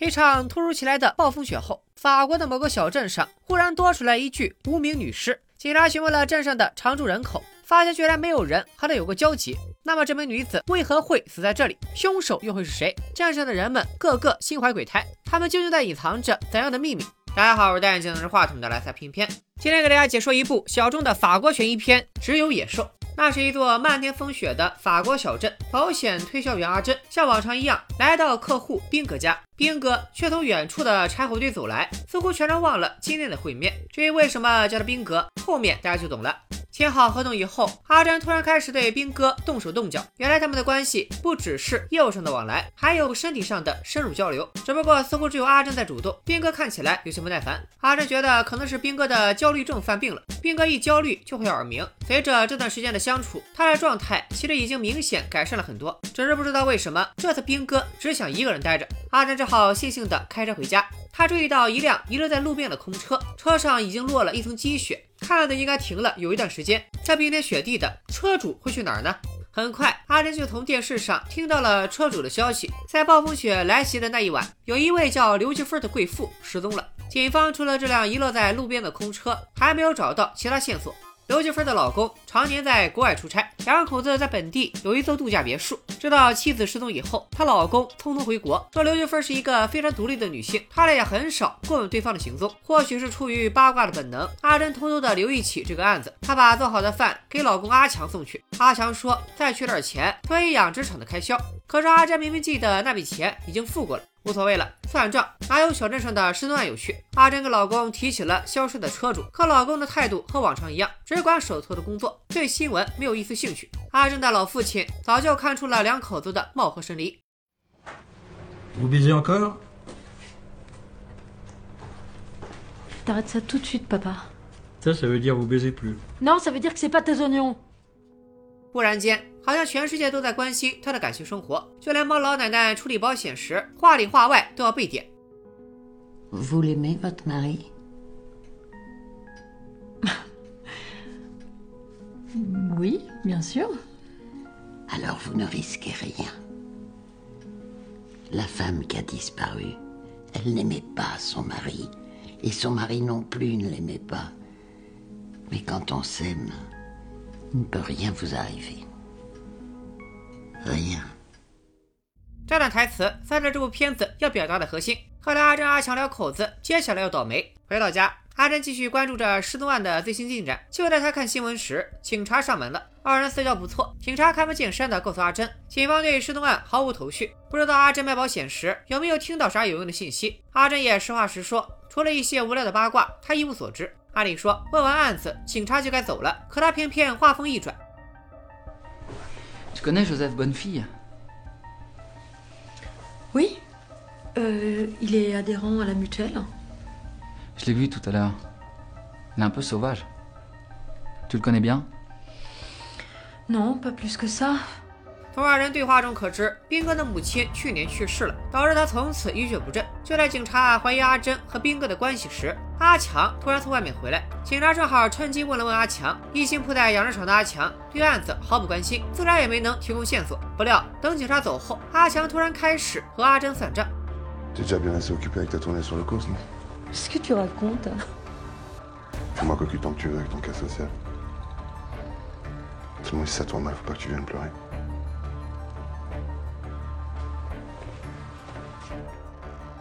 一场突如其来的暴风雪后，法国的某个小镇上忽然多出来一具无名女尸。警察询问了镇上的常住人口，发现居然没有人和她有过交集。那么这名女子为何会死在这里？凶手又会是谁？镇上的人们个个心怀鬼胎，他们究竟在隐藏着怎样的秘密？大家好，我是戴眼镜拿着话筒的来财片片，今天给大家解说一部小众的法国悬疑片《只有野兽》。那是一座漫天风雪的法国小镇，保险推销员阿珍像往常一样来到客户宾格家，宾格却从远处的柴火堆走来，似乎全然忘了今天的会面。至于为什么叫他宾格，后面大家就懂了。签好合同以后，阿珍突然开始对兵哥动手动脚。原来他们的关系不只是业务上的往来，还有身体上的深入交流。只不过似乎只有阿珍在主动，兵哥看起来有些不耐烦。阿珍觉得可能是兵哥的焦虑症犯病了，兵哥一焦虑就会耳鸣。随着这段时间的相处，他的状态其实已经明显改善了很多。只是不知道为什么这次兵哥只想一个人待着，阿珍只好悻悻地开车回家。他注意到一辆遗留在路边的空车，车上已经落了一层积雪。看的应该停了有一段时间，这冰天雪地的，车主会去哪儿呢？很快，阿珍就从电视上听到了车主的消息，在暴风雪来袭的那一晚，有一位叫刘继芬的贵妇失踪了。警方除了这辆遗落在路边的空车，还没有找到其他线索。刘继芬的老公常年在国外出差，两口子在本地有一座度假别墅。知道妻子失踪以后，她老公匆匆回国，说刘继芬是一个非常独立的女性，他俩也很少过问对方的行踪。或许是出于八卦的本能，阿珍偷偷的留意起这个案子。她把做好的饭给老公阿强送去，阿强说再缺点钱，可以养殖场的开销。可是阿珍明明记得那笔钱已经付过了。无所谓了，算账哪有小镇上的失踪案有趣？阿珍跟老公提起了消失的车主，可老公的态度和往常一样，只管手头的工作，对新闻没有一丝兴趣。阿珍的老父亲早就看出了两口子的貌合神离。Vous baisez encore T'arrêtes ça tout de suite, papa. Ça, ça veut dire vous baisez plus. Non, ça veut dire que c'est pas tes oignons. 忽然间，好像全世界都在关心他的感情生活，就连帮老奶奶处理保险时，话里话外都要被点。Vous l'aimez, votre mari Oui, bien sûr. Alors vous ne risquez rien. La femme qui a disparu, elle n'aimait pas son mari, et son mari non plus ne l'aimait pas. Mais quand on s'aime, il ne peut rien vous arriver. 哎呀这段台词算是这部片子要表达的核心。后来阿珍、阿强两口子接下来要倒霉。回到家，阿珍继续关注着失踪案的最新进展。就在他看新闻时，警察上门了。二人私交不错，警察开门见山的告诉阿珍，警方对失踪案毫无头绪，不知道阿珍买保险时有没有听到啥有用的信息。阿珍也实话实说，除了一些无聊的八卦，他一无所知。按理说，问完案子，警察就该走了，可他偏偏话锋一转。Tu connais Joseph Bonnefille? Oui. Euh, il est adhérent à la mutuelle. Je l'ai vu tout à l'heure. Il est un peu sauvage. Tu le connais bien? Non, pas plus que ça. 从二人对话中可知，兵哥的母亲去年去世了，导致他从此一蹶不振。就在警察怀疑阿珍和兵哥的关系时，阿强突然从外面回来，警察正好趁机问了问阿强。一心扑在养殖场的阿强对案子毫不关心，自然也没能提供线索。不料等警察走后，阿强突然开始和阿珍算账。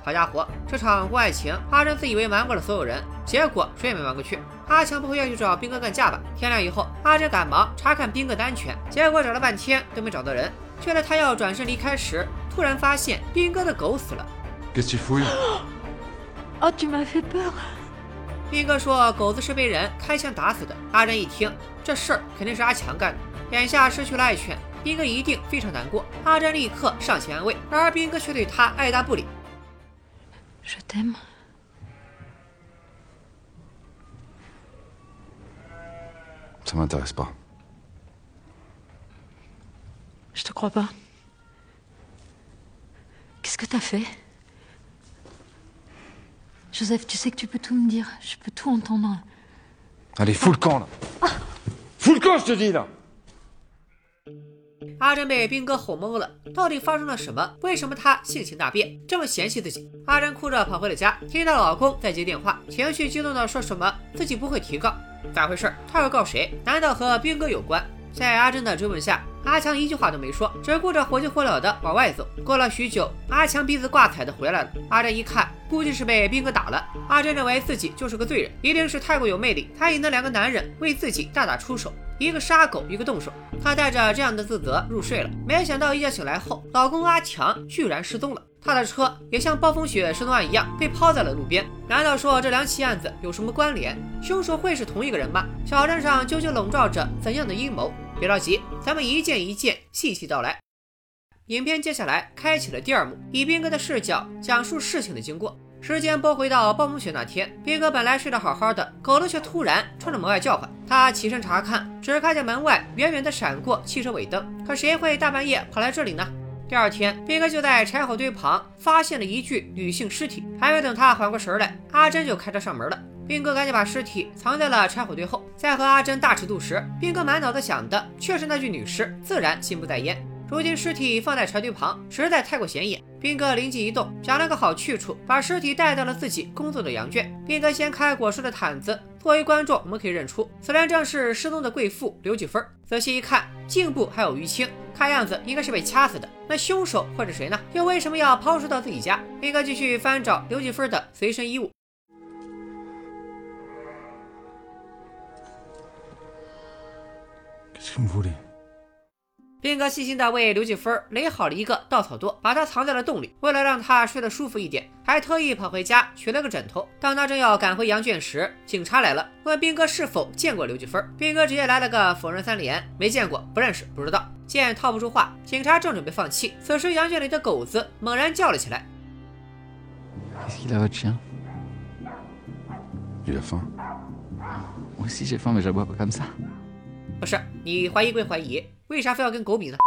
好家伙，这场婚外情，阿珍自以为瞒过了所有人，结果谁也没瞒过去。阿强不会要去找兵哥干架吧？天亮以后，阿珍赶忙查看兵哥的安全，结果找了半天都没找到人。就在他要转身离开时，突然发现兵哥的狗死了。Oh. 兵哥说狗子是被人开枪打死的。阿珍一听，这事儿肯定是阿强干的。眼下失去了爱犬，兵哥一定非常难过。阿珍立刻上前安慰，然而兵哥却对他爱答不理。Je t'aime. Ça m'intéresse pas. Je te crois pas. Qu'est-ce que t'as fait? Joseph, tu sais que tu peux tout me dire. Je peux tout entendre. Allez, fous le camp, là Fous le camp, je te dis, là 阿珍被兵哥吼懵了，到底发生了什么？为什么他性情大变，这么嫌弃自己？阿珍哭着跑回了家，听到老公在接电话，情绪激动的说什么自己不会提告，咋回事？他要告谁？难道和兵哥有关？在阿珍的追问下，阿强一句话都没说，只顾着火急火燎的往外走。过了许久，阿强鼻子挂彩的回来了。阿珍一看，估计是被兵哥打了。阿珍认为自己就是个罪人，一定是太过有魅力，才引得两个男人为自己大打出手，一个杀狗，一个动手。她带着这样的自责入睡了。没想到一觉醒来后，老公阿强居然失踪了。他的车也像暴风雪失踪案一样被抛在了路边。难道说这两起案子有什么关联？凶手会是同一个人吗？小镇上究竟笼罩着怎样的阴谋？别着急，咱们一件一件细细道来。影片接下来开启了第二幕，以斌哥的视角讲述事情的经过。时间拨回到暴风雪那天，兵哥本来睡得好好的，狗子却突然冲着门外叫唤。他起身查看，只看见门外远远的闪过汽车尾灯。可谁会大半夜跑来这里呢？第二天，兵哥就在柴火堆旁发现了一具女性尸体。还没等他缓过神来，阿珍就开车上门了。兵哥赶紧把尸体藏在了柴火堆后。在和阿珍大尺度时，兵哥满脑子想的却是那具女尸，自然心不在焉。如今尸体放在柴堆旁，实在太过显眼。兵哥灵机一动，想了个好去处，把尸体带到了自己工作的羊圈。兵哥掀开裹尸的毯子，作为观众，我们可以认出，此人正是失踪的贵妇刘继芬。仔细一看，颈部还有淤青，看样子应该是被掐死的。那凶手会是谁呢？又为什么要抛尸到自己家？兵哥继续翻找刘继芬的随身衣物。兵哥细心地为刘继芬垒好了一个稻草垛，把她藏在了洞里。为了让她睡得舒服一点，还特意跑回家取了个枕头。当他正要赶回羊圈时，警察来了，问斌哥是否见过刘继芬。斌哥直接来了个否认三连，没见过，不认识，不知道。见套不出话，警察正准备放弃，此时羊圈里的狗子猛然叫了起来。不是你怀疑归怀疑，为啥非要跟狗比呢？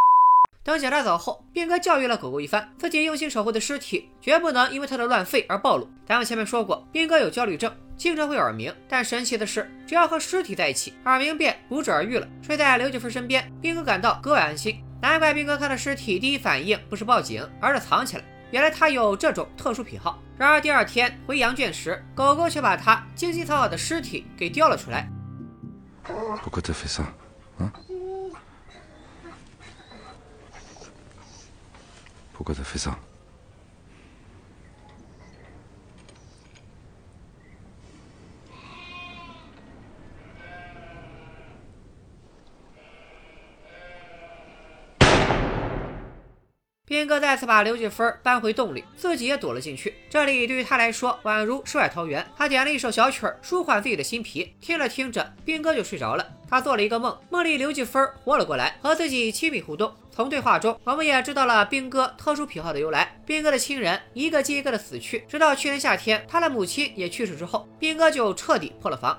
等警察走后，兵哥教育了狗狗一番，自己用心守护的尸体绝不能因为它的乱吠而暴露。咱们前面说过，兵哥有焦虑症，经常会耳鸣，但神奇的是，只要和尸体在一起，耳鸣便不治而愈了。睡在刘继芬身边，兵哥感到格外安心。难怪兵哥看到尸体第一反应不是报警，而是藏起来。原来他有这种特殊癖好。然而第二天回羊圈时，狗狗却把他精心藏好的尸体给叼了出来。不过这回事 Pourquoi t'as fait ça? 兵哥再次把刘继芬搬回洞里，自己也躲了进去。这里对于他来说宛如世外桃源。他点了一首小曲儿，舒缓自己的心脾。听着听着，兵哥就睡着了。他做了一个梦，梦里刘继芬活了过来，和自己亲密互动。从对话中，我们也知道了兵哥特殊癖好的由来。兵哥的亲人一个接一个的死去，直到去年夏天他的母亲也去世之后，兵哥就彻底破了防。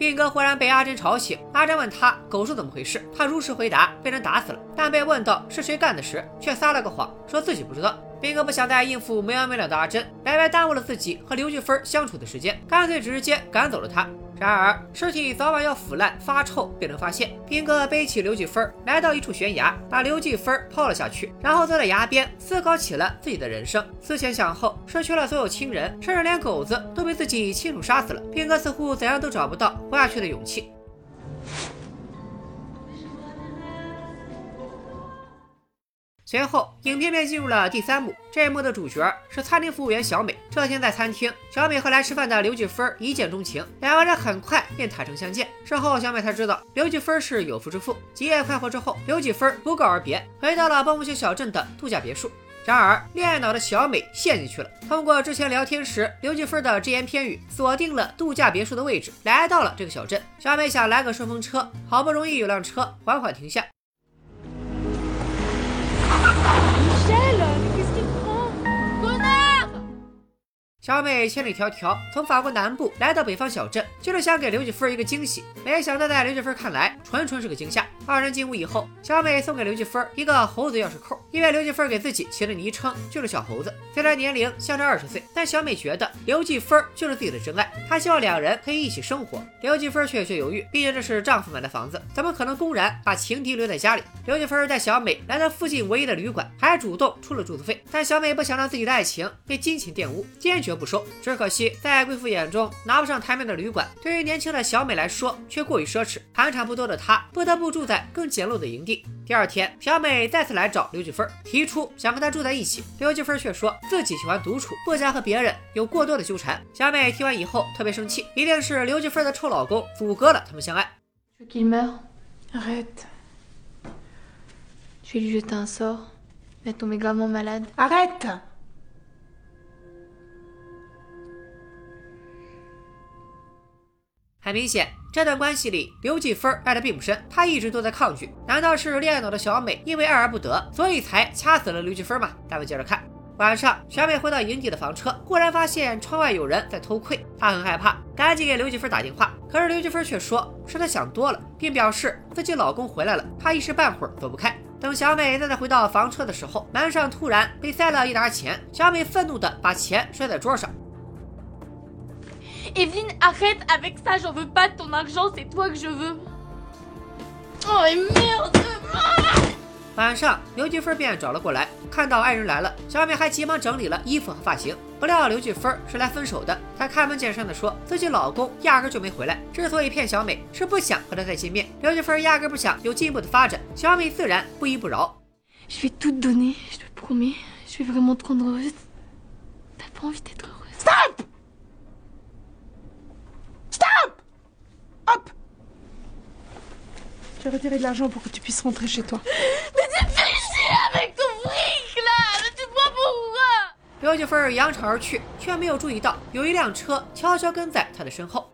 斌哥忽然被阿珍吵醒，阿珍问他狗是怎么回事，他如实回答被人打死了。但被问到是谁干的时，却撒了个谎，说自己不知道。斌哥不想再应付没完没了的阿珍，白白耽误了自己和刘菊芬相处的时间，干脆直接赶走了他。然而尸体早晚要腐烂发臭，被人发现。兵哥背起刘继芬，来到一处悬崖，把刘继芬抛了下去，然后坐在崖边思考起了自己的人生。思前想后，失去了所有亲人，甚至连狗子都被自己亲手杀死了。兵哥似乎怎样都找不到活下去的勇气。随后，影片便进入了第三幕。这一幕的主角是餐厅服务员小美。这天在餐厅，小美和来吃饭的刘继芬一见钟情，两个人很快便坦诚相见。事后，小美才知道刘继芬是有夫之妇。几夜快活之后，刘继芬不告而别，回到了暴风雪小镇的度假别墅。然而，恋爱脑的小美陷进去了。通过之前聊天时刘继芬的只言片语，锁定了度假别墅的位置，来到了这个小镇。小美想来个顺风车，好不容易有辆车缓缓停下。小美千里迢迢从法国南部来到北方小镇，就是想给刘继芬一个惊喜。没想到在刘继芬看来，纯纯是个惊吓。二人进屋以后，小美送给刘继芬一个猴子钥匙扣，因为刘继芬给自己起的昵称就是小猴子。虽然年龄相差二十岁，但小美觉得刘继芬就是自己的真爱，她希望两人可以一起生活。刘继芬却有些犹豫，毕竟这是丈夫买的房子，怎么可能公然把情敌留在家里？刘继芬带小美来到附近唯一的旅馆，还主动出了住宿费。但小美不想让自己的爱情被金钱玷污，坚决。绝不收。只可惜，在贵妇眼中拿不上台面的旅馆，对于年轻的小美来说却过于奢侈。盘缠不多的她不得不住在更简陋的营地。第二天，小美再次来找刘继芬，提出想跟她住在一起。刘继芬却说自己喜欢独处，不想和别人有过多的纠缠。小美听完以后特别生气，一定是刘继芬的臭老公阻隔了他们相爱。很明显，这段关系里，刘继芬爱的并不深，她一直都在抗拒。难道是恋爱脑的小美因为爱而不得，所以才掐死了刘继芬吗？咱们接着看。晚上，小美回到营地的房车，忽然发现窗外有人在偷窥，她很害怕，赶紧给刘继芬打电话。可是刘继芬却说是她想多了，并表示自己老公回来了，她一时半会儿走不开。等小美再次回到房车的时候，门上突然被塞了一沓钱，小美愤怒地把钱摔在桌上。晚上，刘继芬便找了过来，看到爱人来了，小美还急忙整理了衣服和发型。不料刘继芬是来分手的，她开门见山的说自己老公压根就没回来，之所以骗小美，是不想和她再见面。刘继芬压根不想有进一步的发展，小美自然不依不饶。Je vais retirer de l'argent pour que tu puisses rentrer chez toi. Mais tu fais chier avec ton fric là Mais tu vois pourquoi 刘九芬扬长而去，却没有注意到有一辆车悄悄跟在他的身后。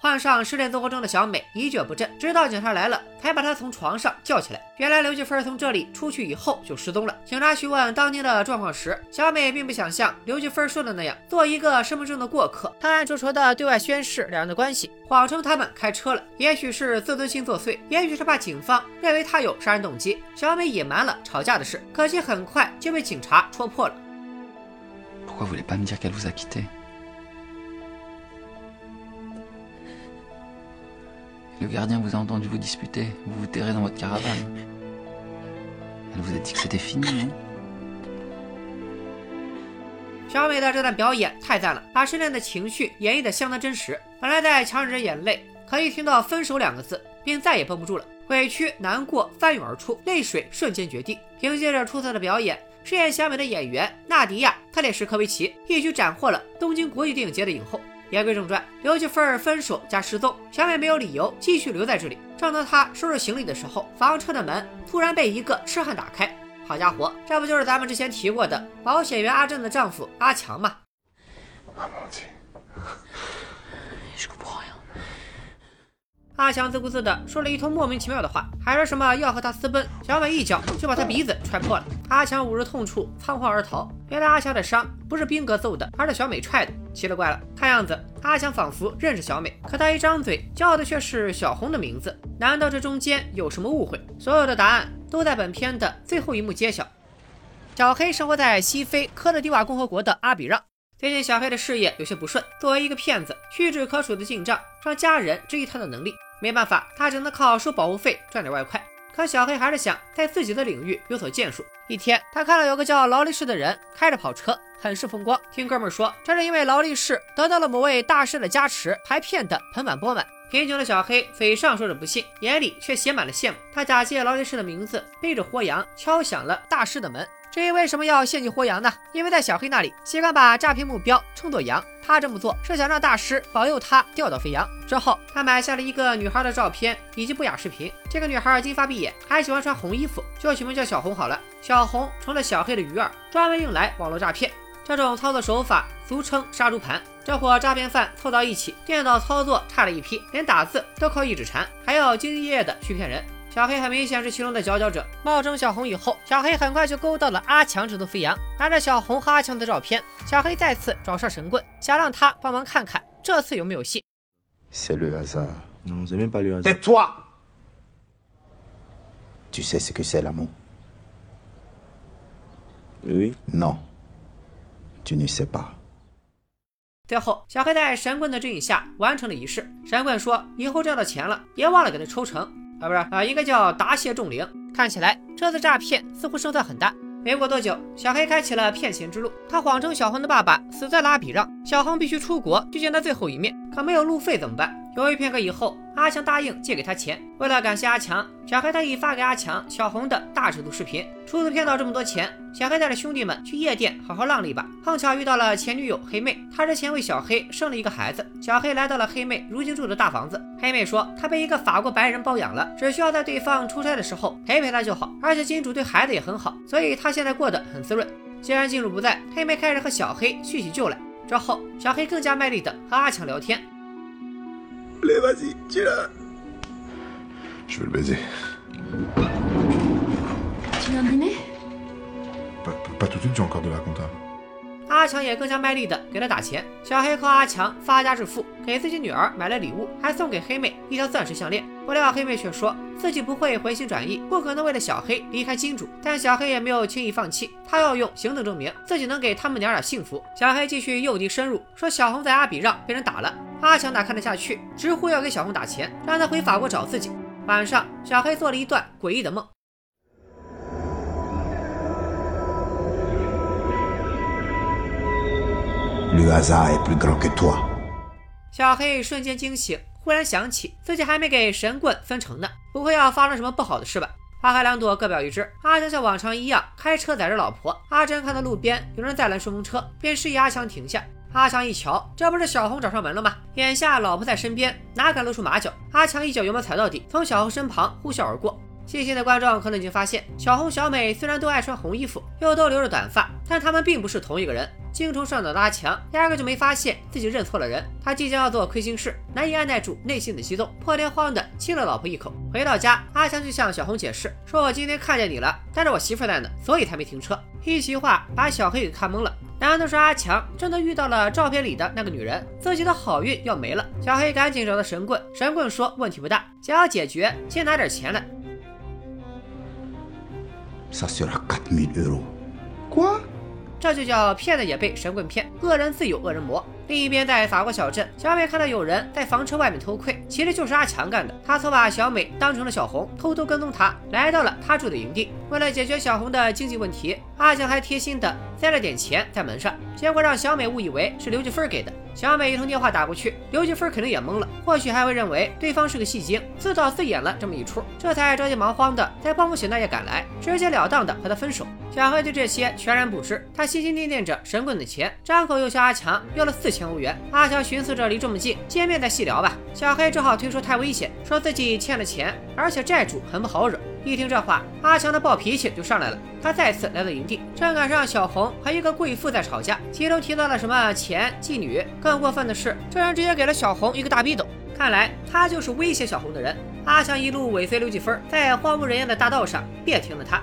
患上失恋综合症的小美一蹶不振，直到警察来了，才把她从床上叫起来。原来刘继芬从这里出去以后就失踪了。警察询问当天的状况时，小美并不想像刘继芬说的那样做一个身份证的过客，她暗戳戳的对外宣示两人的关系，谎称他们开车了。也许是自尊心作祟，也许是怕警方认为他有杀人动机，小美隐瞒了吵架的事。可惜很快就被警察戳破了。Le gardien vous a entendu vous disputer, vous vous terrez dans votre caravane. Elle vous a dit que c'était fini, non 小美的这段表演太赞了，把失恋的情绪演绎的相当真实。本来在强忍着眼泪，可一听到“分手”两个字，便再也绷不住了，委屈、难过翻涌而出，泪水瞬间决堤。凭借着出色的表演，饰演小美的演员纳迪亚·特列什科维奇一举斩获了东京国际电影节的影后。言归正传，刘继芬分手加失踪，小美没有理由继续留在这里。正当她收拾行李的时候，房车的门突然被一个痴汉打开。好家伙，这不就是咱们之前提过的保险员阿正的丈夫阿强吗？阿阿强自顾自地说了一通莫名其妙的话，还说什么要和他私奔。小美一脚就把他鼻子踹破了。阿强捂着痛处仓皇而逃。原来阿强的伤不是兵哥揍的，而是小美踹的。奇了怪了，看样子阿强仿佛认识小美，可他一张嘴叫的却是小红的名字。难道这中间有什么误会？所有的答案都在本片的最后一幕揭晓。小黑生活在西非科特迪瓦共和国的阿比让。最近小黑的事业有些不顺，作为一个骗子，屈指可数的进账让家人质疑他的能力。没办法，他只能靠收保护费赚点外快。可小黑还是想在自己的领域有所建树。一天，他看到有个叫劳力士的人开着跑车，很是风光。听哥们说，这是因为劳力士得到了某位大师的加持，还骗得盆满钵满。贫穷的小黑嘴上说着不信，眼里却写满了羡慕。他假借劳力士的名字，背着活羊敲响了大师的门。至于为什么要献祭活羊呢？因为在小黑那里，习惯把诈骗目标称作羊。他这么做是想让大师保佑他钓到肥羊。之后，他买下了一个女孩的照片以及不雅视频。这个女孩金发碧眼，还喜欢穿红衣服，就取名叫小红好了。小红成了小黑的鱼饵，专门用来网络诈骗。这种操作手法俗称杀猪盘。这伙诈骗犯凑到一起，电脑操作差了一批，连打字都靠一指禅，还要兢兢业业的去骗人。小黑很明显是其中的佼佼者。冒充小红以后，小黑很快就勾到了阿强这头飞扬。拿着小红和阿强的照片，小黑再次找上神棍，想让他帮忙看看这次有没有戏。C'est le hasard. Non, c'est même pas le hasard. Tais-toi Tu sais ce que c'est l'amour Oui. Non. Tu ne sais pas. 最后，小黑在神棍的指引下完成了仪式。神棍说：“以后挣到钱了，别忘了给他抽成啊，不是啊，应该叫答谢众灵。”看起来这次诈骗似乎胜算很大。没过多久，小黑开启了骗钱之路。他谎称小红的爸爸死在了阿比让，小红必须出国去见他最后一面。可没有路费怎么办？犹豫片刻以后，阿强答应借给他钱。为了感谢阿强，小黑特意发给阿强小红的大尺度视频。初次骗到这么多钱，小黑带着兄弟们去夜店好好浪了一把，碰巧遇到了前女友黑妹。她之前为小黑生了一个孩子。小黑来到了黑妹如今住的大房子。黑妹说，她被一个法国白人包养了，只需要在对方出差的时候陪陪她就好。而且金主对孩子也很好，所以她现在过得很滋润。既然金主不在，黑妹开始和小黑叙起旧来。之后，小黑更加卖力的和阿强聊天。阿强也更加卖力的给他打钱。小黑靠阿强发家致富，给自己女儿买了礼物，还送给黑妹一条钻石项链。不料黑妹却说自己不会回心转意，不可能为了小黑离开金主。但小黑也没有轻易放弃，他要用行动证明自己能给他们娘俩幸福。小黑继续诱敌深入，说小红在阿比让被人打了。阿强哪看得下去，直呼要给小红打钱，让他回法国找自己。晚上，小黑做了一段诡异的梦。小黑瞬间惊醒，忽然想起自己还没给神棍分成呢，不会要发生什么不好的事吧？花开两朵，各表一枝。阿强像往常一样开车载着老婆。阿珍看到路边有人在拦顺风车，便示意阿强停下。阿强一瞧，这不是小红找上门了吗？眼下老婆在身边，哪敢露出马脚？阿强一脚油门踩到底，从小红身旁呼啸而过。细心的观众可能已经发现，小红、小美虽然都爱穿红衣服，又都留着短发，但他们并不是同一个人。精虫上脑的阿强压根就没发现自己认错了人，他即将要做亏心事，难以按耐住内心的激动，破天荒的亲了老婆一口。回到家，阿强就向小红解释说：“我今天看见你了，但是我媳妇在呢，所以才没停车。”一席话把小黑给看懵了。难道是阿强真的遇到了照片里的那个女人，自己的好运要没了？小黑赶紧找到神棍，神棍说问题不大，想要解决，先拿点钱来。这就叫骗子也被神棍骗，恶人自有恶人磨。另一边，在法国小镇，小美看到有人在房车外面偷窥，其实就是阿强干的。他错把小美当成了小红，偷偷跟踪她，来到了她住的营地。为了解决小红的经济问题，阿强还贴心的塞了点钱在门上，结果让小美误以为是刘继芬给的。小美一通电话打过去，刘继芬肯定也懵了，或许还会认为对方是个戏精，自导自演了这么一出，这才着急忙慌的在暴风雪那夜赶来，直截了当的和他分手。小黑对这些全然不知，他心心念念着神棍的钱，张口又向阿强要了四千欧元。阿强寻思着离这么近，见面再细聊吧。小黑只好推说太危险，说自己欠了钱，而且债主很不好惹。一听这话，阿强的暴脾气就上来了。他再次来到营地，正赶上小红和一个贵妇在吵架，其中提到了什么钱、妓女。更过分的是，这人直接给了小红一个大逼斗。看来他就是威胁小红的人。阿强一路尾随刘继芬，在荒无人烟的大道上别停了他。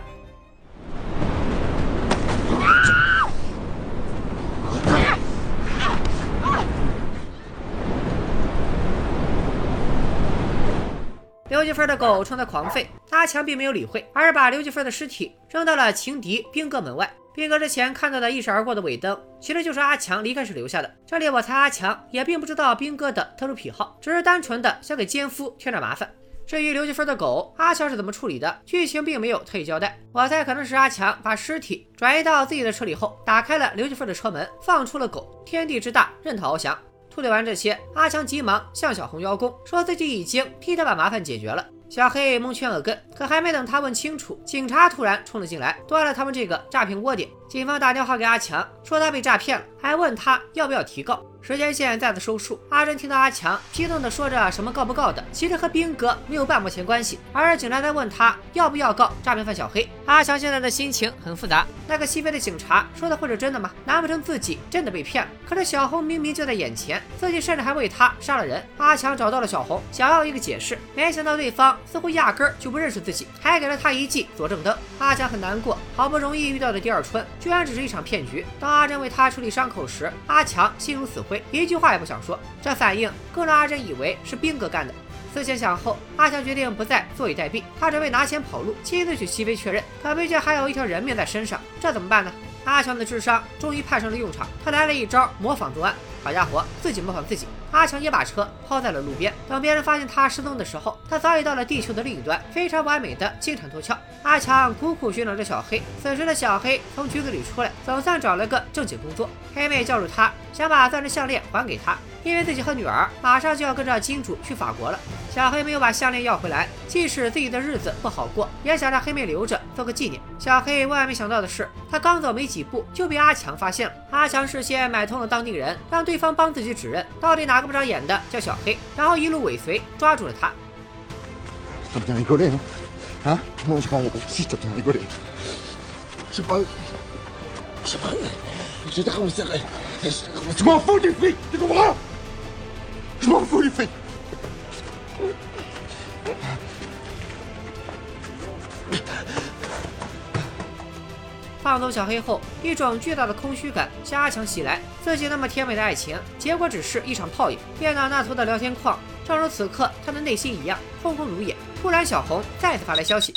刘继芬的狗冲他狂吠，阿强并没有理会，而是把刘继芬的尸体扔到了情敌兵哥门外。兵哥之前看到的一闪而过的尾灯，其实就是阿强离开时留下的。这里我猜阿强也并不知道兵哥的特殊癖好，只是单纯的想给奸夫添点麻烦。至于刘继芬的狗，阿强是怎么处理的，剧情并没有特意交代。我猜可能是阿强把尸体转移到自己的车里后，打开了刘继芬的车门，放出了狗。天地之大，任他翱翔。处理完这些，阿强急忙向小红邀功，说自己已经替他把麻烦解决了。小黑蒙圈耳根，可还没等他问清楚，警察突然冲了进来，断了他们这个诈骗窝点。警方打电话给阿强，说他被诈骗了，还问他要不要提告。时间线再次收束，阿珍听到阿强激动地说着什么告不告的，其实和兵哥没有半毛钱关系，而是警察在问他要不要告诈骗犯小黑。阿强现在的心情很复杂，那个西边的警察说的会是真的吗？难不成自己真的被骗了？可是小红明明就在眼前，自己甚至还为他杀了人。阿强找到了小红，想要一个解释，没想到对方似乎压根儿就不认识自己，还给了他一记左正灯。阿强很难过，好不容易遇到的第二春，居然只是一场骗局。当阿珍为他处理伤口时，阿强心如死灰。一句话也不想说，这反应更让阿珍以为是兵哥干的。思前想后，阿强决定不再坐以待毙，他准备拿钱跑路，亲自去西非确认。可毕竟还有一条人命在身上，这怎么办呢？阿强的智商终于派上了用场，他来了一招模仿作案。好家伙，自己模仿自己！阿强也把车抛在了路边。等别人发现他失踪的时候，他早已到了地球的另一端，非常完美的金蝉脱壳。阿强苦苦寻找着小黑，此时的小黑从局子里出来，总算找了个正经工作。黑妹叫住他，想把钻石项链还给他。因为自己和女儿马上就要跟着金主去法国了，小黑没有把项链要回来，即使自己的日子不好过，也想让黑妹留着做个纪念。小黑万万没想到的是，他刚走没几步就被阿强发现了。阿强事先买通了当地人，让对方帮自己指认到底哪个不长眼的叫小黑，然后一路尾随抓住了他。放放走小黑后，一种巨大的空虚感加强袭来。自己那么甜美的爱情，结果只是一场泡影。电脑那头的聊天框，正如此刻他的内心一样，空空如也。突然，小红再次发来消息。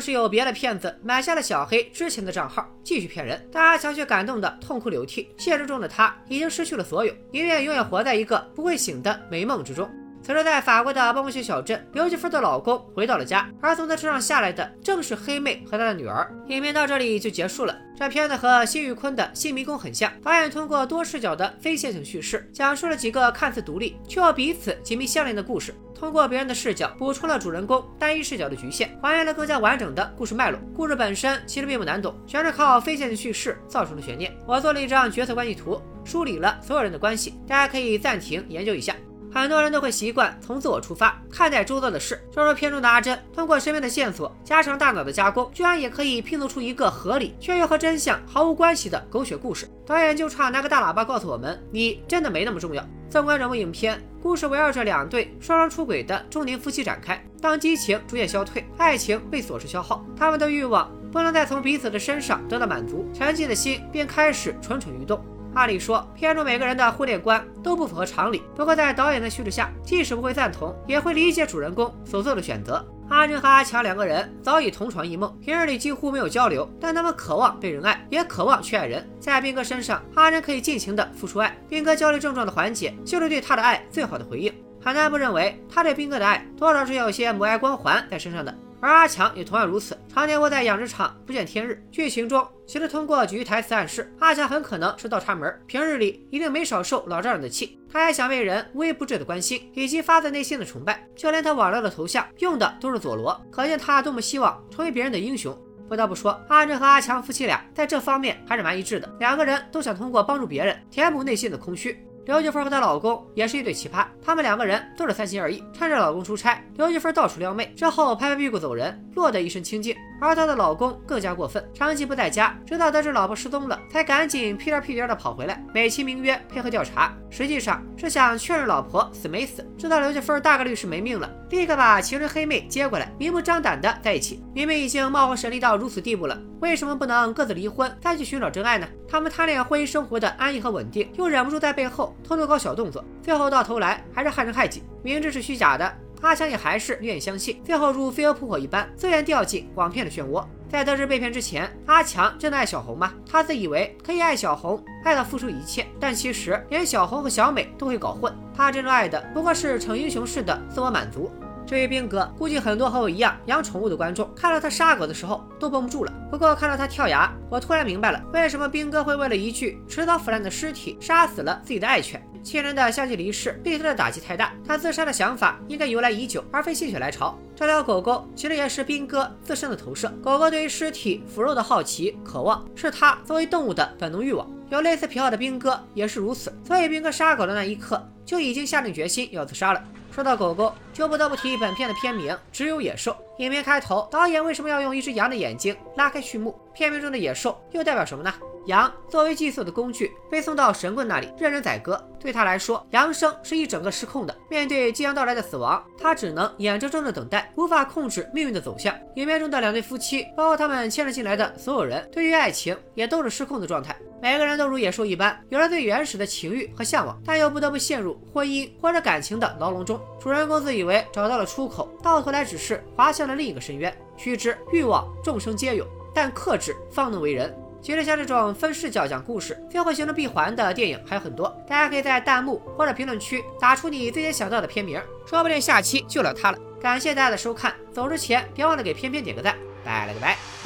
是有别的骗子买下了小黑之前的账号，继续骗人。但阿强却感动的痛哭流涕。现实中的他已经失去了所有，宁愿永远活在一个不会醒的美梦之中。此时，在法国的暴风雪小镇，刘继芬的老公回到了家，而从他车上下来的正是黑妹和她的女儿。影片到这里就结束了。这片子和辛玉坤的《新迷宫》很像，导演通过多视角的非线性叙事，讲述了几个看似独立却又彼此紧密相连的故事。通过别人的视角，补充了主人公单一视角的局限，还原了更加完整的故事脉络。故事本身其实并不难懂，全是靠非线性叙事造成的悬念。我做了一张角色关系图，梳理了所有人的关系，大家可以暂停研究一下。很多人都会习惯从自我出发看待周遭的事，正如片中的阿珍，通过身边的线索加上大脑的加工，居然也可以拼凑出一个合理却又和真相毫无关系的狗血故事。导演就差拿个大喇叭告诉我们，你真的没那么重要。纵观整部影片，故事围绕着两对双双出轨的中年夫妻展开。当激情逐渐消退，爱情被琐事消耗，他们的欲望不能再从彼此的身上得到满足，沉寂的心便开始蠢蠢欲动。按理说，片中每个人的婚恋观都不符合常理。不过，在导演的叙事下，即使不会赞同，也会理解主人公所做的选择。阿珍和阿强两个人早已同床异梦，平日里几乎没有交流，但他们渴望被人爱，也渴望去爱人。在兵哥身上，阿珍可以尽情的付出爱，兵哥焦虑症状的缓解，就是对他的爱最好的回应。很难不认为，他对兵哥的爱，多少是有些母爱光环在身上的。而阿强也同样如此，常年窝在养殖场不见天日。剧情中其实通过几句台词暗示，阿强很可能是倒插门，平日里一定没少受老丈人的气。他还想为人无微不至的关心，以及发自内心的崇拜，就连他网络的头像用的都是佐罗，可见他多么希望成为别人的英雄。不得不说，阿珍和阿强夫妻俩在这方面还是蛮一致的，两个人都想通过帮助别人填补内心的空虚。刘继芬和她老公也是一对奇葩，他们两个人都是三心二意。趁着老公出差，刘继芬到处撩妹，之后拍拍屁股走人，落得一身清净。而她的老公更加过分，长期不在家，直到得知老婆失踪了，才赶紧屁颠屁颠的跑回来，美其名曰配合调查，实际上是想确认老婆死没死。知道刘秀芬大概率是没命了，立刻把情人黑妹接过来，明目张胆的在一起。明明已经貌合神离到如此地步了，为什么不能各自离婚，再去寻找真爱呢？他们贪恋婚姻生活的安逸和稳定，又忍不住在背后偷偷搞小动作，最后到头来还是害人害己。明知是虚假的。阿强也还是愿意相信，最后如飞蛾扑火一般，自愿掉进网骗的漩涡。在得知被骗之前，阿强真的爱小红吗？他自以为可以爱小红，爱到付出一切，但其实连小红和小美都会搞混。他真正爱的不过是逞英雄式的自我满足。至于兵哥，估计很多和我一样养宠物的观众看到他杀狗的时候都绷不住了。不过看到他跳崖，我突然明白了为什么兵哥会为了一具迟早腐烂的尸体杀死了自己的爱犬。亲人的相继离世对他的打击太大，他自杀的想法应该由来已久，而非心血来潮。这条狗狗其实也是兵哥自身的投射。狗狗对于尸体腐肉的好奇、渴望，是他作为动物的本能欲望。有类似癖好的兵哥也是如此，所以兵哥杀狗的那一刻就已经下定决心要自杀了。说到狗狗，就不得不提本片的片名《只有野兽》。影片开头，导演为什么要用一只羊的眼睛拉开序幕？片名中的野兽又代表什么呢？羊作为祭祀的工具，被送到神棍那里任人宰割。对他来说，羊生是一整个失控的。面对即将到来的死亡，他只能眼睁睁的等待，无法控制命运的走向。影片中的两对夫妻，包括他们牵扯进来的所有人，对于爱情也都是失控的状态。每个人都如野兽一般，有着最原始的情欲和向往，但又不得不陷入婚姻或者感情的牢笼中。主人公自以为找到了出口，到头来只是滑向了另一个深渊。须知欲望众生皆有，但克制方能为人。其实像这种分视角讲故事，最后形成闭环的电影还有很多，大家可以在弹幕或者评论区打出你最先想到的片名，说不定下期就聊它了。感谢大家的收看，走之前别忘了给片片点个赞，拜了个拜。